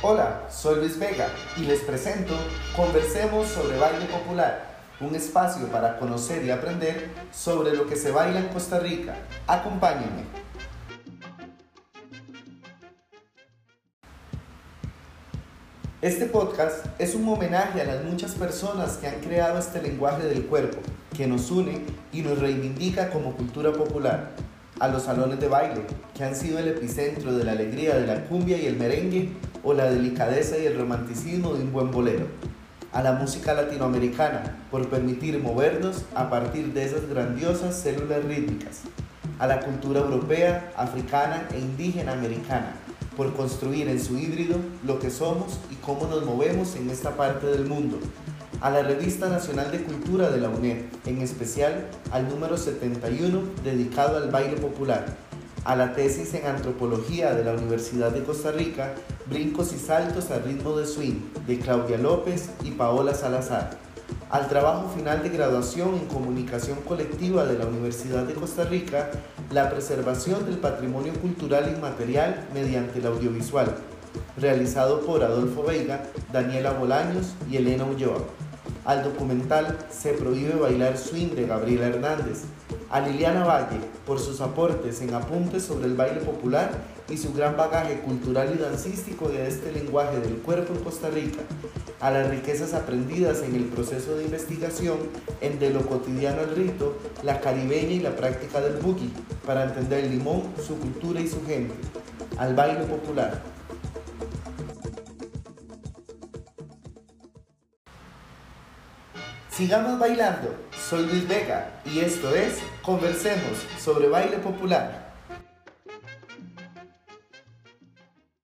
Hola, soy Luis Vega y les presento Conversemos sobre Baile Popular, un espacio para conocer y aprender sobre lo que se baila en Costa Rica. Acompáñenme. Este podcast es un homenaje a las muchas personas que han creado este lenguaje del cuerpo, que nos une y nos reivindica como cultura popular a los salones de baile, que han sido el epicentro de la alegría de la cumbia y el merengue o la delicadeza y el romanticismo de un buen bolero, a la música latinoamericana por permitir movernos a partir de esas grandiosas células rítmicas, a la cultura europea, africana e indígena americana por construir en su híbrido lo que somos y cómo nos movemos en esta parte del mundo, a la Revista Nacional de Cultura de la UNED, en especial al número 71 dedicado al baile popular, a la tesis en antropología de la Universidad de Costa Rica, Brincos y Saltos al ritmo de swing, de Claudia López y Paola Salazar, al trabajo final de graduación en comunicación colectiva de la Universidad de Costa Rica, la preservación del patrimonio cultural inmaterial mediante el audiovisual, realizado por Adolfo Veiga, Daniela Bolaños y Elena Ulloa al documental Se prohíbe bailar swing de Gabriela Hernández, a Liliana Valle por sus aportes en apuntes sobre el baile popular y su gran bagaje cultural y dancístico de este lenguaje del cuerpo en Costa Rica, a las riquezas aprendidas en el proceso de investigación en De lo cotidiano al rito, la caribeña y la práctica del boogie, para entender Limón, su cultura y su gente, al baile popular, Sigamos bailando. Soy Luis Vega y esto es Conversemos sobre baile popular.